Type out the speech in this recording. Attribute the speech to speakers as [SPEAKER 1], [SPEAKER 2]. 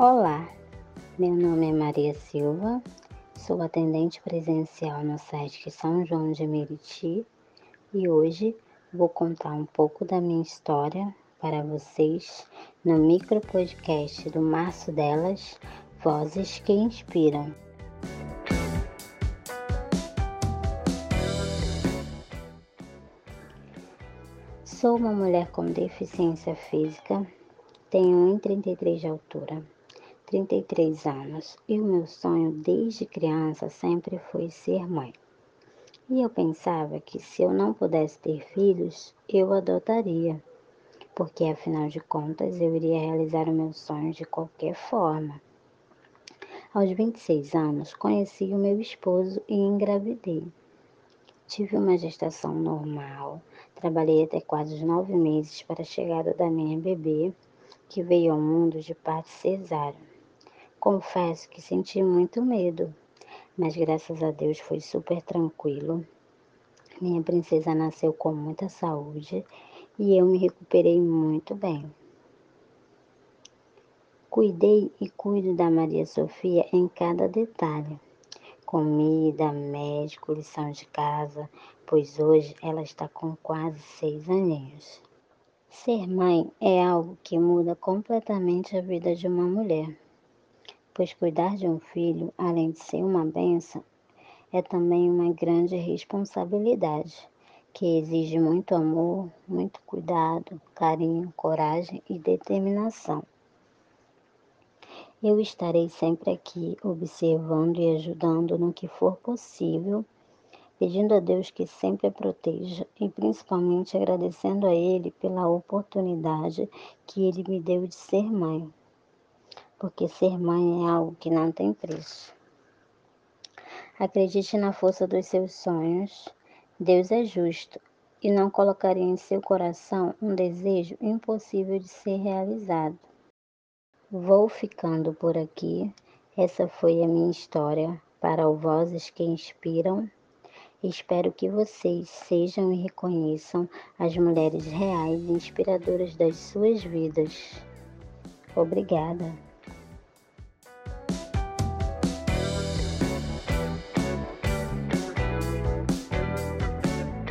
[SPEAKER 1] Olá, meu nome é Maria Silva, sou atendente presencial no site São João de Meriti e hoje vou contar um pouco da minha história para vocês no micro podcast do Março Delas, Vozes que Inspiram. Sou uma mulher com deficiência física, tenho 1,33 de altura 33 anos e o meu sonho desde criança sempre foi ser mãe. E eu pensava que se eu não pudesse ter filhos, eu adotaria, porque afinal de contas eu iria realizar o meu sonho de qualquer forma. Aos 26 anos, conheci o meu esposo e engravidei. Tive uma gestação normal, trabalhei até quase nove meses para a chegada da minha bebê, que veio ao mundo de parte cesárea. Confesso que senti muito medo, mas graças a Deus foi super tranquilo. Minha princesa nasceu com muita saúde e eu me recuperei muito bem. Cuidei e cuido da Maria Sofia em cada detalhe. Comida, médico, lição de casa, pois hoje ela está com quase seis aninhos. Ser mãe é algo que muda completamente a vida de uma mulher pois cuidar de um filho, além de ser uma benção, é também uma grande responsabilidade, que exige muito amor, muito cuidado, carinho, coragem e determinação. Eu estarei sempre aqui observando e ajudando no que for possível, pedindo a Deus que sempre a proteja e principalmente agradecendo a Ele pela oportunidade que Ele me deu de ser mãe porque ser mãe é algo que não tem preço. Acredite na força dos seus sonhos. Deus é justo e não colocaria em seu coração um desejo impossível de ser realizado. Vou ficando por aqui. Essa foi a minha história para o Vozes que Inspiram. Espero que vocês sejam e reconheçam as mulheres reais e inspiradoras das suas vidas. Obrigada.